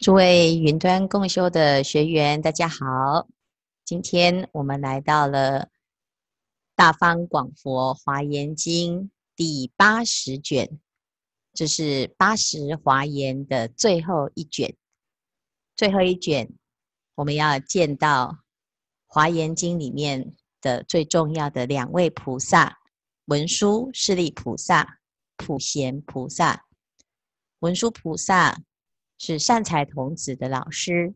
诸位云端共修的学员，大家好。今天我们来到了《大方广佛华严经》第八十卷，这是八十华严的最后一卷。最后一卷，我们要见到《华严经》里面的最重要的两位菩萨：文殊师利菩萨、普贤菩萨。文殊菩萨。是善财童子的老师。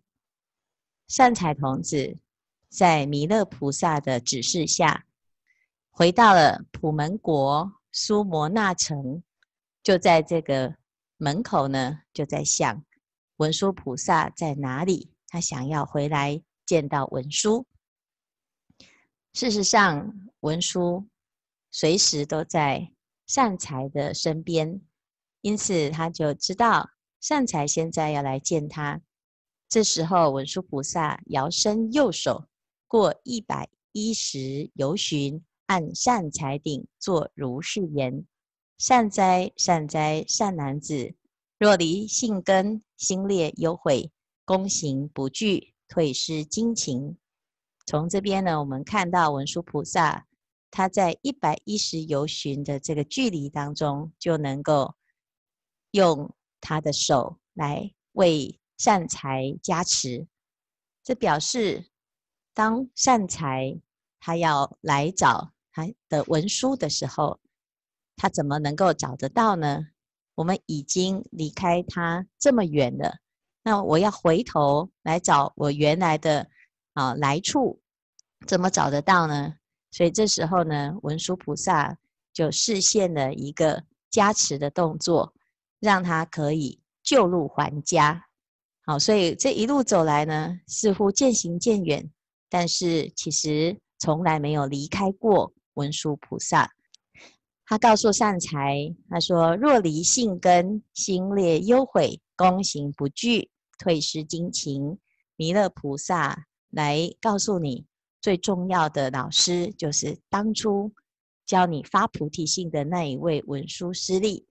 善财童子在弥勒菩萨的指示下，回到了普门国苏摩那城，就在这个门口呢，就在想文殊菩萨在哪里？他想要回来见到文殊。事实上，文殊随时都在善财的身边，因此他就知道。善财现在要来见他，这时候文殊菩萨摇身右手，过一百一十由旬，按善财顶作如是言：善哉，善哉，善男子！若离性根，心劣忧悔，躬行不惧，退失精勤。从这边呢，我们看到文殊菩萨他在一百一十由旬的这个距离当中，就能够用。他的手来为善财加持，这表示当善财他要来找他的文殊的时候，他怎么能够找得到呢？我们已经离开他这么远了，那我要回头来找我原来的啊来处，怎么找得到呢？所以这时候呢，文殊菩萨就示现了一个加持的动作。让他可以旧路还家，好，所以这一路走来呢，似乎渐行渐远，但是其实从来没有离开过文殊菩萨。他告诉善财，他说：“若离性根，心劣忧悔，躬行不具，退失精勤。”弥勒菩萨来告诉你，最重要的老师就是当初教你发菩提心的那一位文殊师利。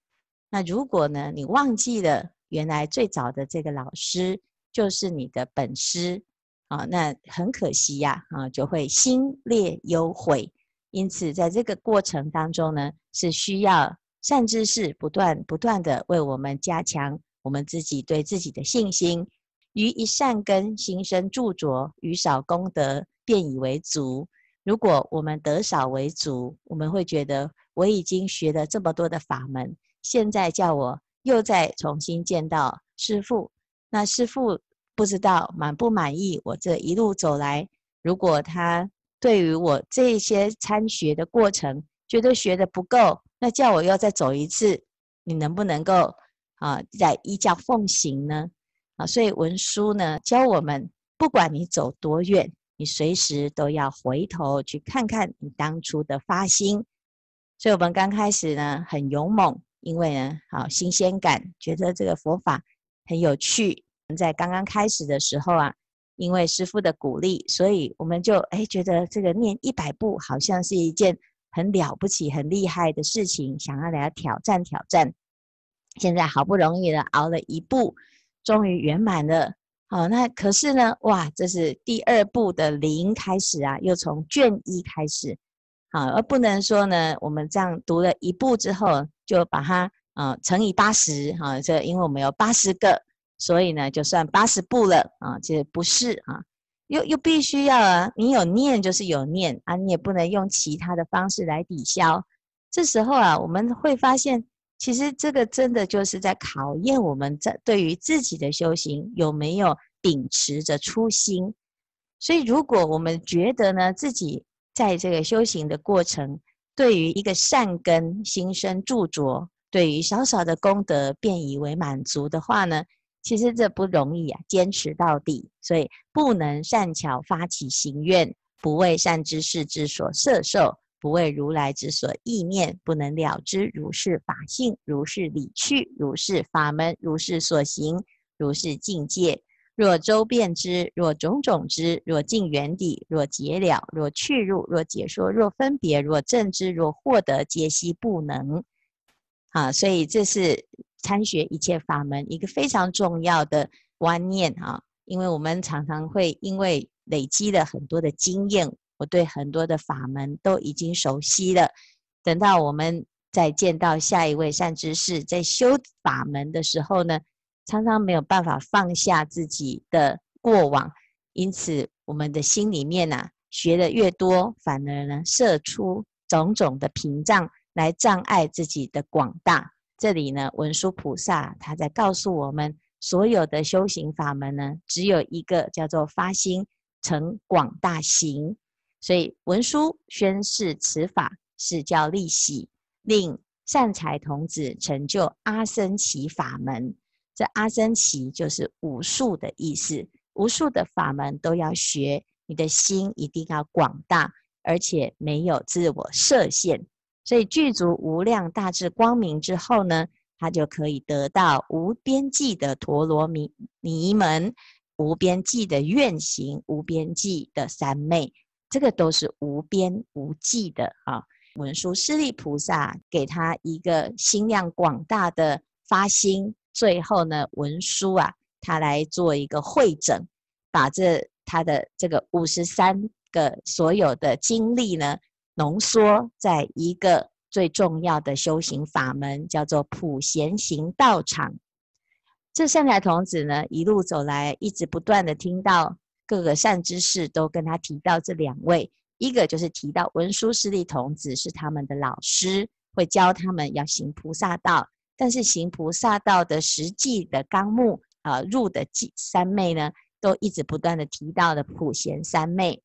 那如果呢，你忘记了原来最早的这个老师就是你的本师啊，那很可惜呀啊，就会心劣忧悔。因此，在这个过程当中呢，是需要善知识不断不断的为我们加强我们自己对自己的信心。于一善根心生著着，于少功德便以为足。如果我们得少为足，我们会觉得我已经学了这么多的法门。现在叫我又再重新见到师父，那师父不知道满不满意我这一路走来。如果他对于我这些参学的过程觉得学得不够，那叫我又再走一次，你能不能够啊再依教奉行呢？啊，所以文殊呢教我们，不管你走多远，你随时都要回头去看看你当初的发心。所以我们刚开始呢很勇猛。因为呢，好新鲜感，觉得这个佛法很有趣。在刚刚开始的时候啊，因为师父的鼓励，所以我们就哎觉得这个念一百部好像是一件很了不起、很厉害的事情，想要来挑战挑战。现在好不容易的熬了一步，终于圆满了。好，那可是呢，哇，这是第二步的零开始啊，又从卷一开始。好，而不能说呢，我们这样读了一步之后。就把它啊、乘以八十哈，这因为我们有八十个，所以呢就算八十步了啊。其实不是啊，又又必须要啊，你有念就是有念啊，你也不能用其他的方式来抵消。这时候啊，我们会发现，其实这个真的就是在考验我们在对于自己的修行有没有秉持着初心。所以，如果我们觉得呢，自己在这个修行的过程，对于一个善根心生着着，对于少少的功德便以为满足的话呢，其实这不容易啊，坚持到底。所以不能善巧发起行愿，不为善知识之所摄受，不为如来之所意念，不能了知如是法性，如是理趣，如是法门，如是所行，如是境界。若周遍之，若种种之，若尽圆底，若结了，若去入，若解说，若分别，若证知，若获得，皆悉不能。啊，所以这是参学一切法门一个非常重要的观念啊，因为我们常常会因为累积了很多的经验，我对很多的法门都已经熟悉了。等到我们再见到下一位善知识，在修法门的时候呢，常常没有办法放下自己的过往，因此我们的心里面呐、啊，学的越多，反而呢，设出种种的屏障来障碍自己的广大。这里呢，文殊菩萨他在告诉我们，所有的修行法门呢，只有一个叫做发心成广大行。所以文殊宣示此法是叫利喜，令善财童子成就阿僧祇法门。这阿僧祇就是无数的意思，无数的法门都要学，你的心一定要广大，而且没有自我设限。所以具足无量大智光明之后呢，他就可以得到无边际的陀罗尼尼门，无边际的愿行，无边际的三昧，这个都是无边无际的啊。文殊师利菩萨给他一个心量广大的发心，最后呢，文殊啊，他来做一个会诊，把这他的这个五十三个所有的经历呢。浓缩在一个最重要的修行法门，叫做普贤行道场。这善财童子呢，一路走来，一直不断的听到各个善知识都跟他提到这两位，一个就是提到文殊师利童子是他们的老师，会教他们要行菩萨道。但是行菩萨道的实际的纲目啊，入的三昧呢，都一直不断的提到的普贤三昧。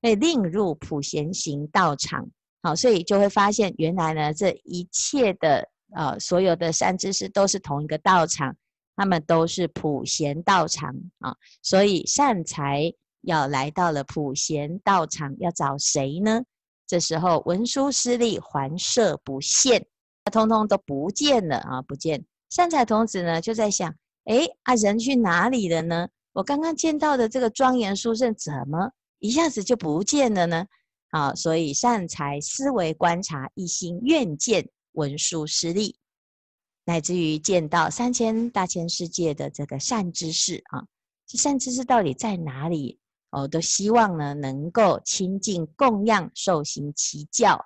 被令入普贤行道场，好，所以就会发现，原来呢，这一切的呃，所有的善知识都是同一个道场，他们都是普贤道场啊，所以善财要来到了普贤道场，要找谁呢？这时候文殊师利环摄不现，通通都不见了啊，不见。善财童子呢，就在想，哎，啊，人去哪里了呢？我刚刚见到的这个庄严殊胜怎么？一下子就不见了呢，啊，所以善财思维观察，一心愿见文殊师利，乃至于见到三千大千世界的这个善知识啊，这善知识到底在哪里？哦，都希望呢能够亲近供养受行其教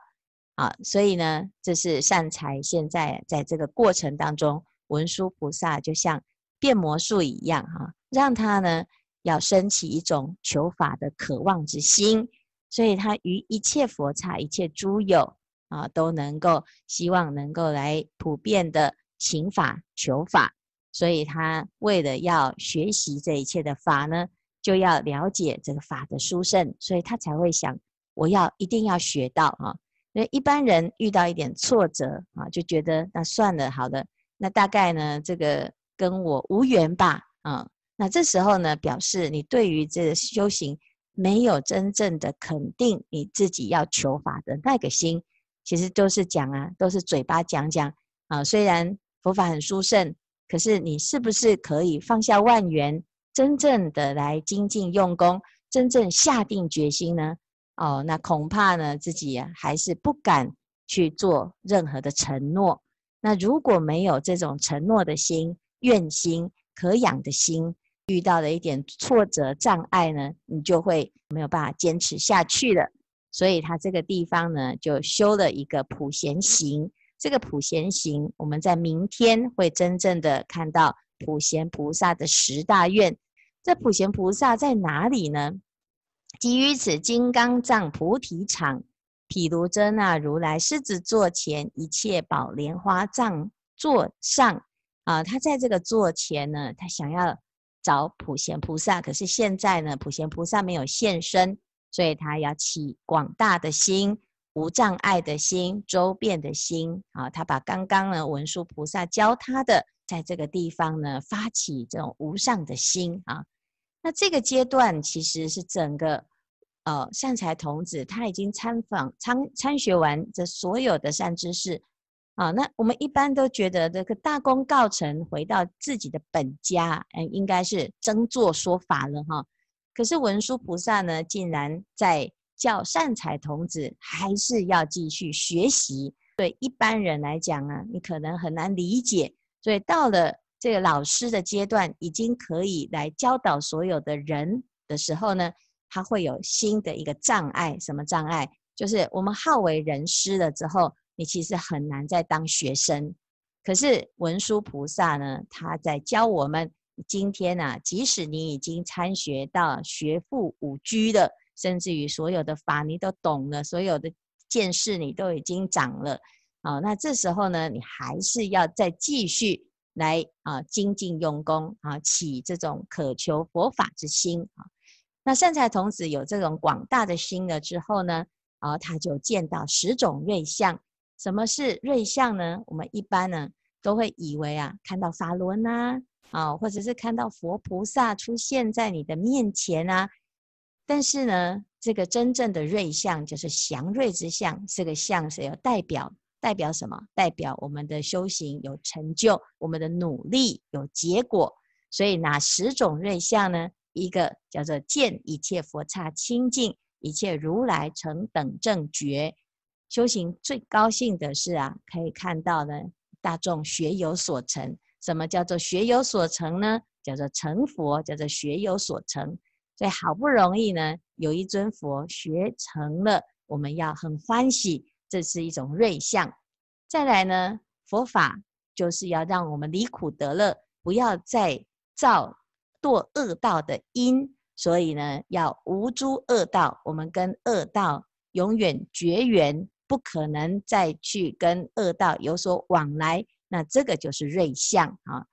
啊，所以呢，这是善财现在在这个过程当中，文殊菩萨就像变魔术一样哈，让他呢。要升起一种求法的渴望之心，所以他于一切佛刹、一切诸有啊，都能够希望能够来普遍的请法求法，所以他为了要学习这一切的法呢，就要了解这个法的殊胜，所以他才会想，我要一定要学到啊。因为一般人遇到一点挫折啊，就觉得那算了，好的，那大概呢，这个跟我无缘吧，啊。那这时候呢，表示你对于这个修行没有真正的肯定，你自己要求法的那个心，其实都是讲啊，都是嘴巴讲讲啊。虽然佛法很殊胜，可是你是不是可以放下万缘，真正的来精进用功，真正下定决心呢？哦，那恐怕呢，自己啊还是不敢去做任何的承诺。那如果没有这种承诺的心、愿心、可养的心，遇到了一点挫折障碍呢，你就会没有办法坚持下去了。所以他这个地方呢，就修了一个普贤行。这个普贤行，我们在明天会真正的看到普贤菩萨的十大愿。这普贤菩萨在哪里呢？即于此金刚藏菩提场，毗卢遮那如来狮子座前一切宝莲花藏座上啊，他在这个座前呢，他想要。找普贤菩萨，可是现在呢，普贤菩萨没有现身，所以他要起广大的心、无障碍的心、周遍的心啊。他把刚刚呢文殊菩萨教他的，在这个地方呢发起这种无上的心啊。那这个阶段其实是整个呃善财童子他已经参访参参学完这所有的善知识。啊，那我们一般都觉得这个大功告成，回到自己的本家，嗯，应该是争做说法了哈。可是文殊菩萨呢，竟然在叫善财童子还是要继续学习。对一般人来讲啊，你可能很难理解。所以到了这个老师的阶段已经可以来教导所有的人的时候呢，他会有新的一个障碍。什么障碍？就是我们好为人师了之后，你其实很难再当学生。可是文殊菩萨呢，他在教我们。今天啊，即使你已经参学到学富五车了，甚至于所有的法你都懂了，所有的见识你都已经长了，啊，那这时候呢，你还是要再继续来啊精进用功啊，起这种渴求佛法之心啊。那善财童子有这种广大的心了之后呢，啊，他就见到十种瑞相。什么是瑞相呢？我们一般呢都会以为啊，看到法轮呐。啊，或者是看到佛菩萨出现在你的面前啊，但是呢，这个真正的瑞相就是祥瑞之相，这个相是有代表，代表什么？代表我们的修行有成就，我们的努力有结果。所以哪十种瑞相呢？一个叫做见一切佛刹清净，一切如来成等正觉。修行最高兴的是啊，可以看到呢，大众学有所成。什么叫做学有所成呢？叫做成佛，叫做学有所成。所以好不容易呢，有一尊佛学成了，我们要很欢喜，这是一种瑞相。再来呢，佛法就是要让我们离苦得乐，不要再造堕恶道的因。所以呢，要无诸恶道，我们跟恶道永远绝缘，不可能再去跟恶道有所往来。那这个就是瑞相啊，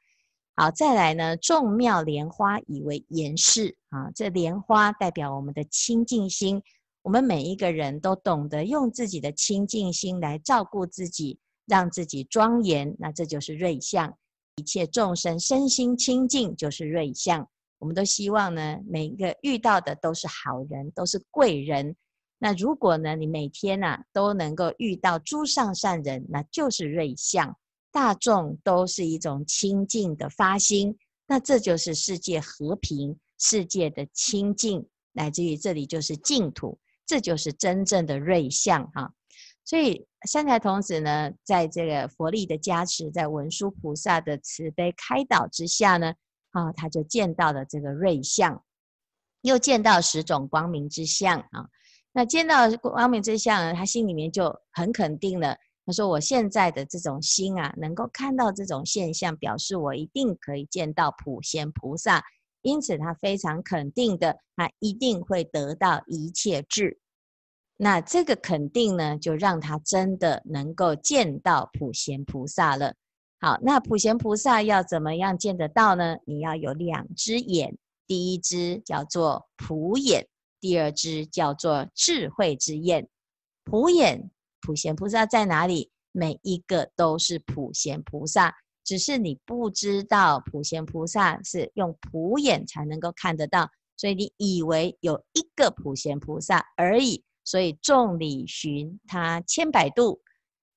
好，再来呢，众妙莲花以为严饰啊，这莲花代表我们的清净心，我们每一个人都懂得用自己的清净心来照顾自己，让自己庄严，那这就是瑞相。一切众生身心清净就是瑞相，我们都希望呢，每一个遇到的都是好人，都是贵人。那如果呢，你每天呐、啊、都能够遇到诸上善人，那就是瑞相。大众都是一种清净的发心，那这就是世界和平、世界的清净，乃至于这里就是净土，这就是真正的瑞相哈。所以善财童子呢，在这个佛力的加持，在文殊菩萨的慈悲开导之下呢，啊，他就见到了这个瑞相，又见到十种光明之相啊。那见到光明之相，他心里面就很肯定了。他说：“我现在的这种心啊，能够看到这种现象，表示我一定可以见到普贤菩萨。因此，他非常肯定的，他一定会得到一切智。那这个肯定呢，就让他真的能够见到普贤菩萨了。好，那普贤菩萨要怎么样见得到呢？你要有两只眼，第一只叫做普眼，第二只叫做智慧之眼。普眼。”普贤菩萨在哪里？每一个都是普贤菩萨，只是你不知道普贤菩萨是用普眼才能够看得到，所以你以为有一个普贤菩萨而已。所以众里寻他千百度，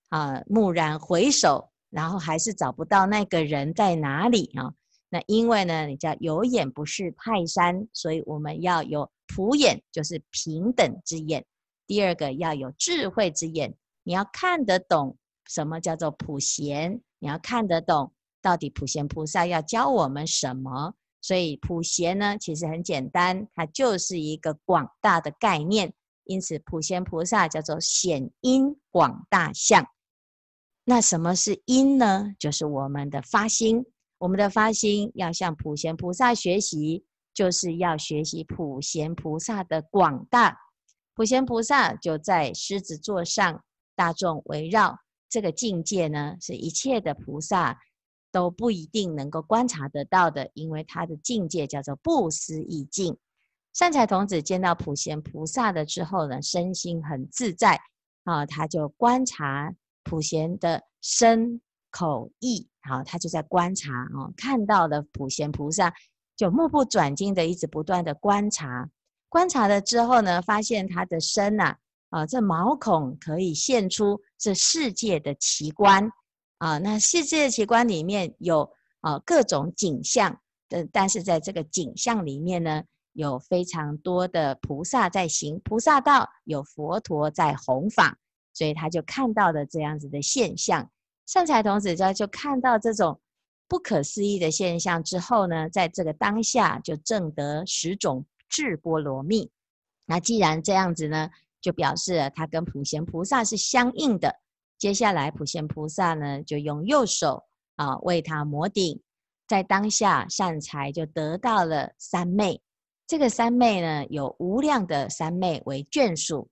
啊，蓦然回首，然后还是找不到那个人在哪里啊？那因为呢，你叫有眼不识泰山，所以我们要有普眼，就是平等之眼。第二个要有智慧之眼，你要看得懂什么叫做普贤，你要看得懂到底普贤菩萨要教我们什么。所以普贤呢，其实很简单，它就是一个广大的概念。因此，普贤菩萨叫做显因广大相。那什么是因呢？就是我们的发心，我们的发心要向普贤菩萨学习，就是要学习普贤菩萨的广大。普贤菩萨就在狮子座上，大众围绕这个境界呢，是一切的菩萨都不一定能够观察得到的，因为他的境界叫做不思议境。善财童子见到普贤菩萨了之后呢，身心很自在啊，他就观察普贤的身口意，好，他就在观察啊，看到了普贤菩萨，就目不转睛的一直不断的观察。观察了之后呢，发现他的身呐，啊，这毛孔可以现出这世界的奇观啊。那世界的奇观里面有啊各种景象但，但是在这个景象里面呢，有非常多的菩萨在行菩萨道，有佛陀在弘法，所以他就看到了这样子的现象。善财童子就就看到这种不可思议的现象之后呢，在这个当下就证得十种智波罗蜜。那既然这样子呢，就表示他跟普贤菩萨是相应的。接下来普贤菩萨呢，就用右手啊为他摩顶，在当下善财就得到了三昧。这个三昧呢，有无量的三昧为眷属。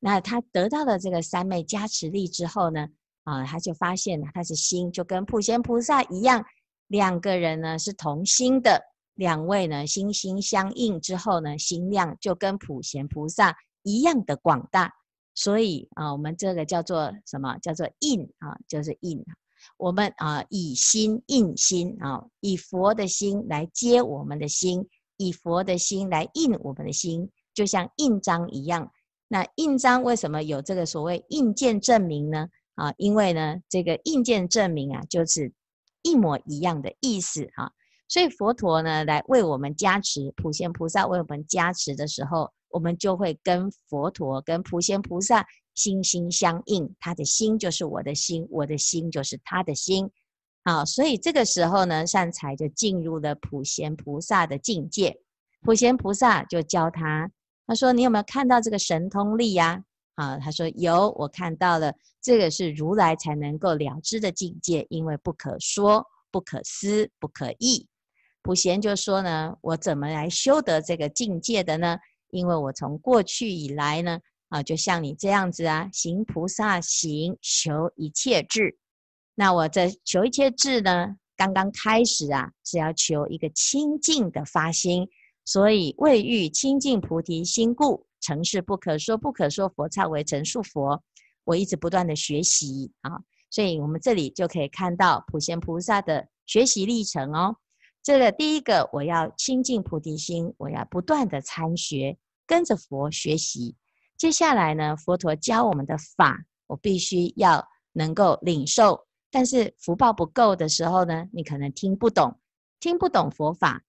那他得到了这个三昧加持力之后呢，啊，他就发现他是心就跟普贤菩萨一样，两个人呢是同心的，两位呢心心相印之后呢，心量就跟普贤菩萨一样的广大。所以啊，我们这个叫做什么？叫做印啊，就是印。我们啊，以心印心啊，以佛的心来接我们的心，以佛的心来印我们的心，就像印章一样。那印章为什么有这个所谓印鉴证明呢？啊，因为呢，这个印鉴证明啊，就是一模一样的意思啊。所以佛陀呢，来为我们加持，普贤菩萨为我们加持的时候，我们就会跟佛陀、跟普贤菩萨心心相印。他的心就是我的心，我的心就是他的心。啊，所以这个时候呢，善财就进入了普贤菩萨的境界。普贤菩萨就教他。他说：“你有没有看到这个神通力呀？”啊，他说：“有，我看到了。这个是如来才能够了知的境界，因为不可说、不可思、不可议。”普贤就说呢：“我怎么来修得这个境界的呢？因为我从过去以来呢，啊，就像你这样子啊，行菩萨行，求一切智。那我这求一切智呢，刚刚开始啊，是要求一个清净的发心。”所以未欲清净菩提心故，成事不可说不可说佛刹为成数佛。我一直不断的学习啊，所以我们这里就可以看到普贤菩萨的学习历程哦。这个第一个，我要清净菩提心，我要不断的参学，跟着佛学习。接下来呢，佛陀教我们的法，我必须要能够领受。但是福报不够的时候呢，你可能听不懂，听不懂佛法。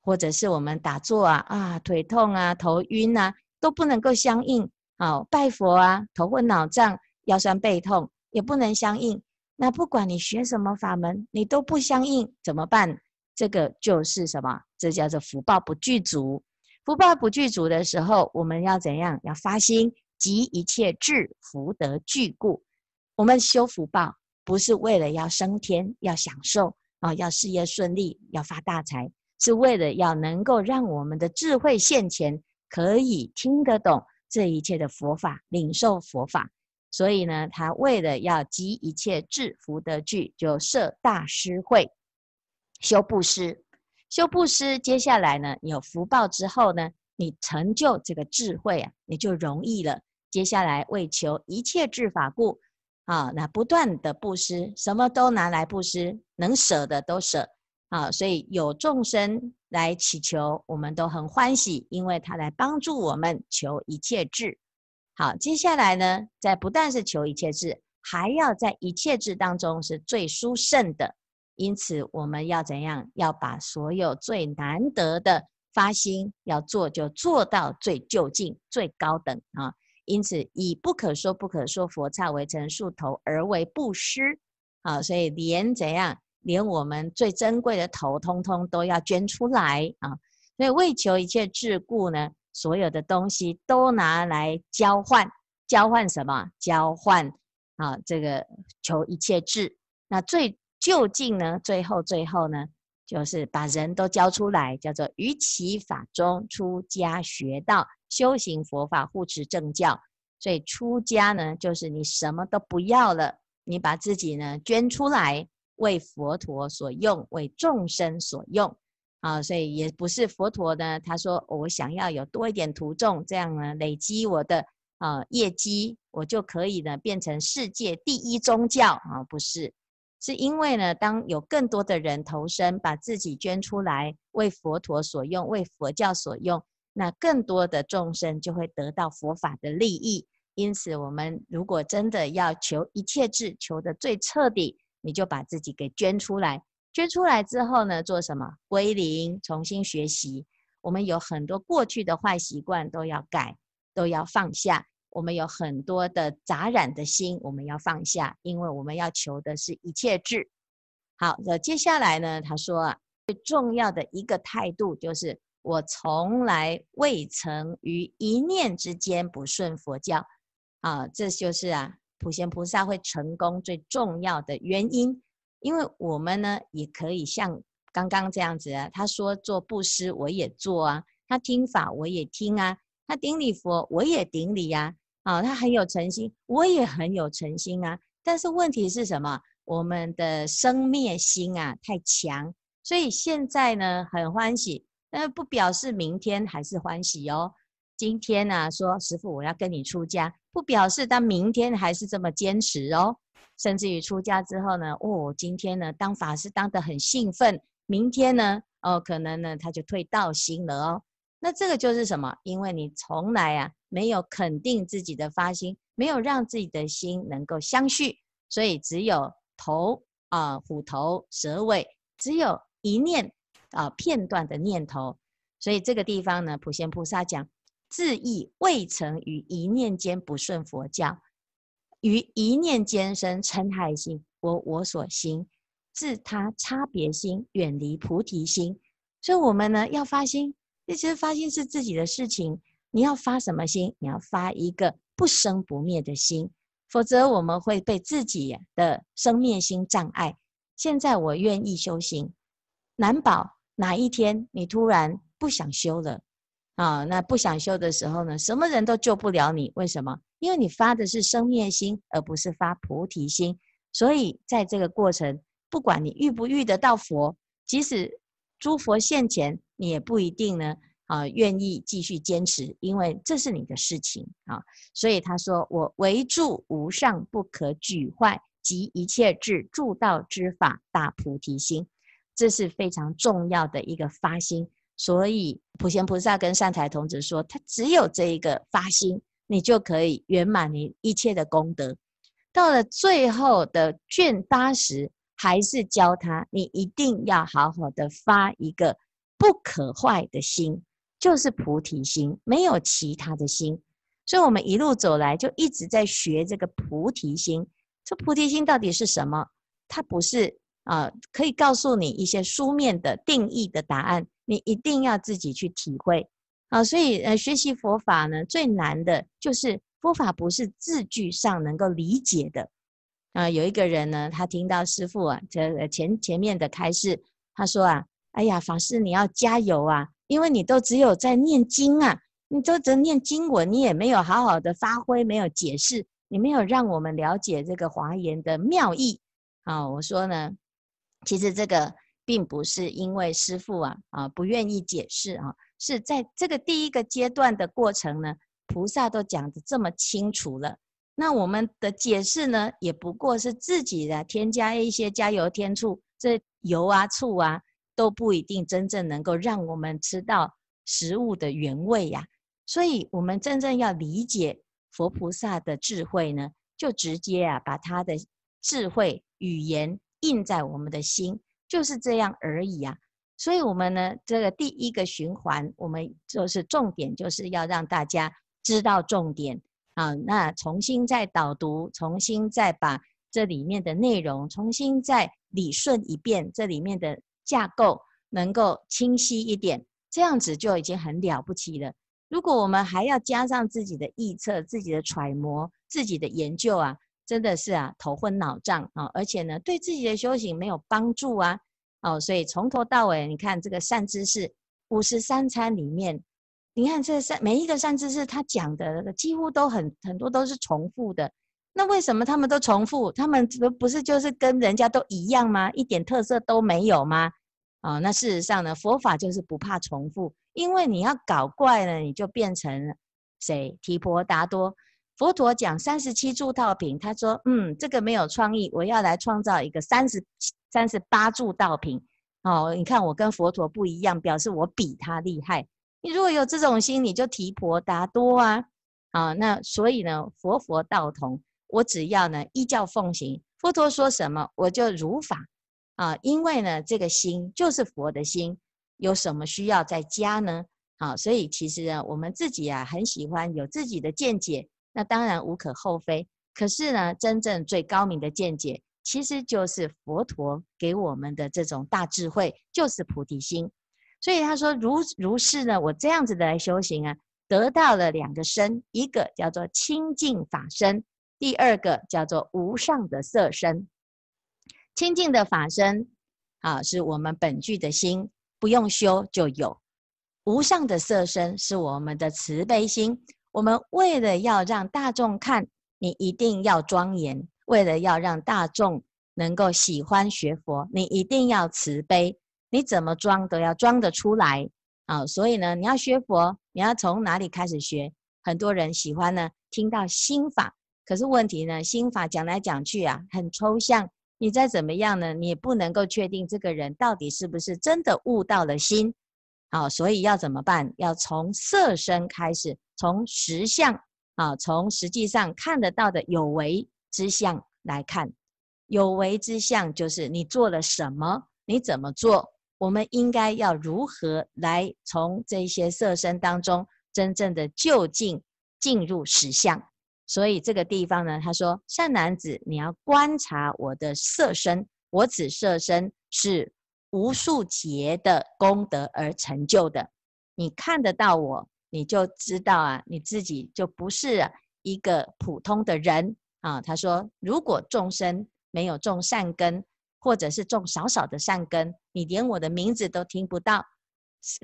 或者是我们打坐啊啊腿痛啊头晕啊都不能够相应，好拜佛啊头昏脑胀腰酸背痛也不能相应。那不管你学什么法门，你都不相应怎么办？这个就是什么？这叫做福报不具足。福报不具足的时候，我们要怎样？要发心集一切智福德具故。我们修福报不是为了要升天要享受啊，要事业顺利要发大财。是为了要能够让我们的智慧现前，可以听得懂这一切的佛法，领受佛法。所以呢，他为了要集一切智福德具，就设大施会，修布施。修布施，接下来呢，有福报之后呢，你成就这个智慧啊，你就容易了。接下来为求一切智法故，啊，那不断的布施，什么都拿来布施，能舍的都舍。啊，所以有众生来祈求，我们都很欢喜，因为他来帮助我们求一切智。好，接下来呢，在不但是求一切智，还要在一切智当中是最殊胜的。因此，我们要怎样？要把所有最难得的发心要做，就做到最究竟、最高等啊。因此，以不可说不可说佛刹为成数头而为布施。好，所以连怎样？连我们最珍贵的头，通通都要捐出来啊！所以为求一切智故呢，所有的东西都拿来交换，交换什么？交换啊！这个求一切智。那最究竟呢？最后最后呢，就是把人都教出来，叫做于其法中出家学道，修行佛法，护持正教。所以出家呢，就是你什么都不要了，你把自己呢捐出来。为佛陀所用，为众生所用，啊，所以也不是佛陀呢。他说我想要有多一点徒众，这样呢累积我的啊业绩，我就可以呢变成世界第一宗教啊，不是，是因为呢，当有更多的人投身，把自己捐出来，为佛陀所用，为佛教所用，那更多的众生就会得到佛法的利益。因此，我们如果真的要求一切智，求得最彻底。你就把自己给捐出来，捐出来之后呢，做什么？归零，重新学习。我们有很多过去的坏习惯都要改，都要放下。我们有很多的杂染的心，我们要放下，因为我们要求的是一切智。好，那接下来呢，他说啊，最重要的一个态度就是，我从来未曾于一念之间不顺佛教。啊，这就是啊，普贤菩萨会成功最重要的原因。因为我们呢，也可以像刚刚这样子啊，他说做布施，我也做啊；他听法，我也听啊；他顶礼佛，我也顶礼呀。啊，啊他很有诚心，我也很有诚心啊。但是问题是什么？我们的生灭心啊太强，所以现在呢很欢喜，但不表示明天还是欢喜哦。今天呢、啊、说师父我要跟你出家，不表示他明天还是这么坚持哦。甚至于出家之后呢，哦，今天呢当法师当得很兴奋，明天呢，哦，可能呢他就退道心了哦。那这个就是什么？因为你从来啊没有肯定自己的发心，没有让自己的心能够相续，所以只有头啊虎头蛇尾，只有一念啊片段的念头。所以这个地方呢，普贤菩萨讲，自意未曾于一念间不顺佛教。于一念间生嗔害心，我我所心，自他差别心，远离菩提心。所以，我们呢要发心，其实发心是自己的事情。你要发什么心？你要发一个不生不灭的心，否则我们会被自己的生灭心障碍。现在我愿意修行，难保哪一天你突然不想修了啊？那不想修的时候呢，什么人都救不了你。为什么？因为你发的是生灭心，而不是发菩提心，所以在这个过程，不管你遇不遇得到佛，即使诸佛现前，你也不一定呢啊愿意继续坚持，因为这是你的事情啊。所以他说：“我唯住无上不可沮坏，及一切智助道之法大菩提心，这是非常重要的一个发心。所以普贤菩萨跟善财童子说，他只有这一个发心。”你就可以圆满你一切的功德。到了最后的卷八十，还是教他，你一定要好好的发一个不可坏的心，就是菩提心，没有其他的心。所以，我们一路走来就一直在学这个菩提心。这菩提心到底是什么？它不是啊、可以告诉你一些书面的定义的答案，你一定要自己去体会。啊，所以呃，学习佛法呢，最难的就是佛法不是字句上能够理解的。啊，有一个人呢，他听到师父啊，这前前面的开示，他说啊，哎呀，法师你要加油啊，因为你都只有在念经啊，你都只念经文，你也没有好好的发挥，没有解释，你没有让我们了解这个华严的妙意。啊，我说呢，其实这个并不是因为师父啊啊不愿意解释啊。是在这个第一个阶段的过程呢，菩萨都讲得这么清楚了，那我们的解释呢，也不过是自己的添加一些加油添醋，这油啊醋啊都不一定真正能够让我们吃到食物的原味呀。所以，我们真正要理解佛菩萨的智慧呢，就直接啊把他的智慧语言印在我们的心，就是这样而已啊。所以，我们呢，这个第一个循环，我们就是重点，就是要让大家知道重点啊。那重新再导读，重新再把这里面的内容重新再理顺一遍，这里面的架构能够清晰一点，这样子就已经很了不起了。如果我们还要加上自己的臆测、自己的揣摩、自己的研究啊，真的是啊头昏脑胀啊，而且呢，对自己的修行没有帮助啊。哦，所以从头到尾，你看这个善知识五十三参里面，你看这善每一个善知识他讲的几乎都很很多都是重复的。那为什么他们都重复？他们不不是就是跟人家都一样吗？一点特色都没有吗？啊、那事实上呢，佛法就是不怕重复，因为你要搞怪呢，你就变成谁？提婆达多。佛陀讲三十七柱道品，他说：“嗯，这个没有创意，我要来创造一个三十三十八柱道品。哦，你看我跟佛陀不一样，表示我比他厉害。你如果有这种心，你就提婆达多啊！啊，那所以呢，佛佛道同，我只要呢依教奉行，佛陀说什么我就如法啊。因为呢，这个心就是佛的心，有什么需要再加呢？啊，所以其实呢，我们自己啊很喜欢有自己的见解。”那当然无可厚非，可是呢，真正最高明的见解，其实就是佛陀给我们的这种大智慧，就是菩提心。所以他说如如是呢，我这样子的来修行啊，得到了两个身，一个叫做清净法身，第二个叫做无上的色身。清净的法身啊，是我们本具的心，不用修就有；无上的色身是我们的慈悲心。我们为了要让大众看，你一定要庄严；为了要让大众能够喜欢学佛，你一定要慈悲。你怎么装都要装得出来啊！所以呢，你要学佛，你要从哪里开始学？很多人喜欢呢，听到心法，可是问题呢，心法讲来讲去啊，很抽象。你再怎么样呢，你也不能够确定这个人到底是不是真的悟到了心。啊，所以要怎么办？要从色身开始，从实相啊，从实际上看得到的有为之相来看。有为之相就是你做了什么，你怎么做。我们应该要如何来从这些色身当中真正的就近进入实相？所以这个地方呢，他说：“善男子，你要观察我的色身，我此色身是无数劫的功德而成就的。你看得到我，你就知道啊，你自己就不是一个普通的人啊。”他说：“如果众生没有种善根。”或者是种少少的善根，你连我的名字都听不到，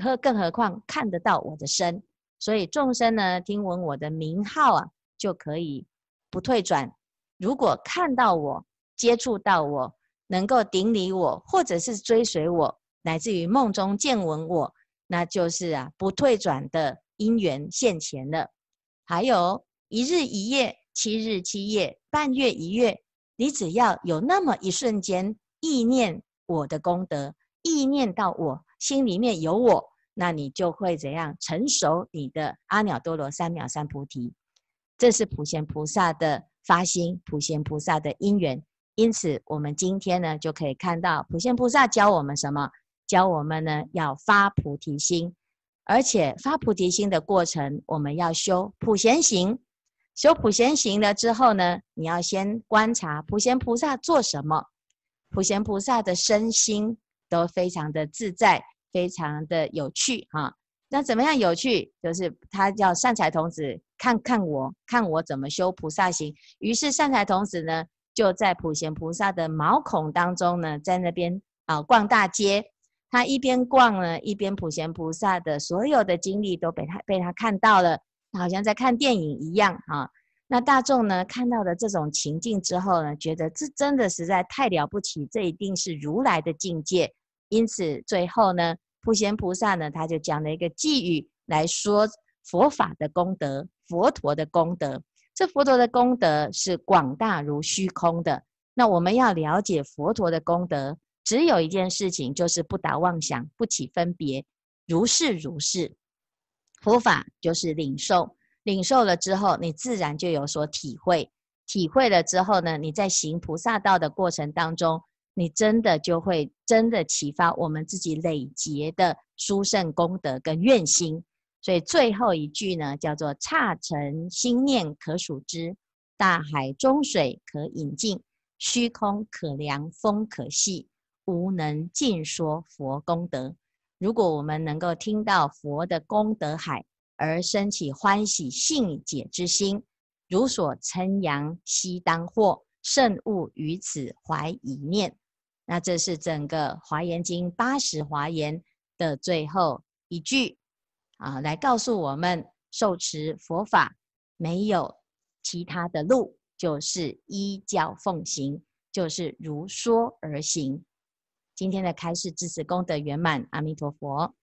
何更何况看得到我的身？所以众生呢，听闻我的名号啊，就可以不退转。如果看到我、接触到我、能够顶礼我，或者是追随我，乃至于梦中见闻我，那就是啊不退转的因缘现前了。还有一日一夜、七日七夜、半月一月，你只要有那么一瞬间。意念我的功德，意念到我心里面有我，那你就会怎样成熟你的阿耨多罗三藐三菩提。这是普贤菩萨的发心，普贤菩萨的因缘。因此，我们今天呢就可以看到普贤菩萨教我们什么？教我们呢要发菩提心，而且发菩提心的过程，我们要修普贤行。修普贤行了之后呢，你要先观察普贤菩萨做什么。普贤菩萨的身心都非常的自在，非常的有趣哈。那怎么样有趣？就是他叫善财童子看看我，看我怎么修菩萨行。于是善财童子呢，就在普贤菩萨的毛孔当中呢，在那边啊逛大街。他一边逛呢，一边普贤菩萨的所有的经历都被他被他看到了，好像在看电影一样啊。那大众呢，看到了这种情境之后呢，觉得这真的实在太了不起，这一定是如来的境界。因此最后呢，普贤菩萨呢，他就讲了一个偈语来说佛法的功德，佛陀的功德。这佛陀的功德是广大如虚空的。那我们要了解佛陀的功德，只有一件事情，就是不打妄想，不起分别，如是如是。佛法就是领受。领受了之后，你自然就有所体会。体会了之后呢，你在行菩萨道的过程当中，你真的就会真的启发我们自己累劫的殊胜功德跟愿心。所以最后一句呢，叫做“刹尘心念可数之，大海中水可饮尽，虚空可量风可细，无能尽说佛功德”。如果我们能够听到佛的功德海，而生起欢喜信解之心，如所称扬，悉当获，慎勿于此怀疑念。那这是整个《华严经》八十华严的最后一句啊，来告诉我们：受持佛法没有其他的路，就是依教奉行，就是如说而行。今天的开示至此功德圆满，阿弥陀佛。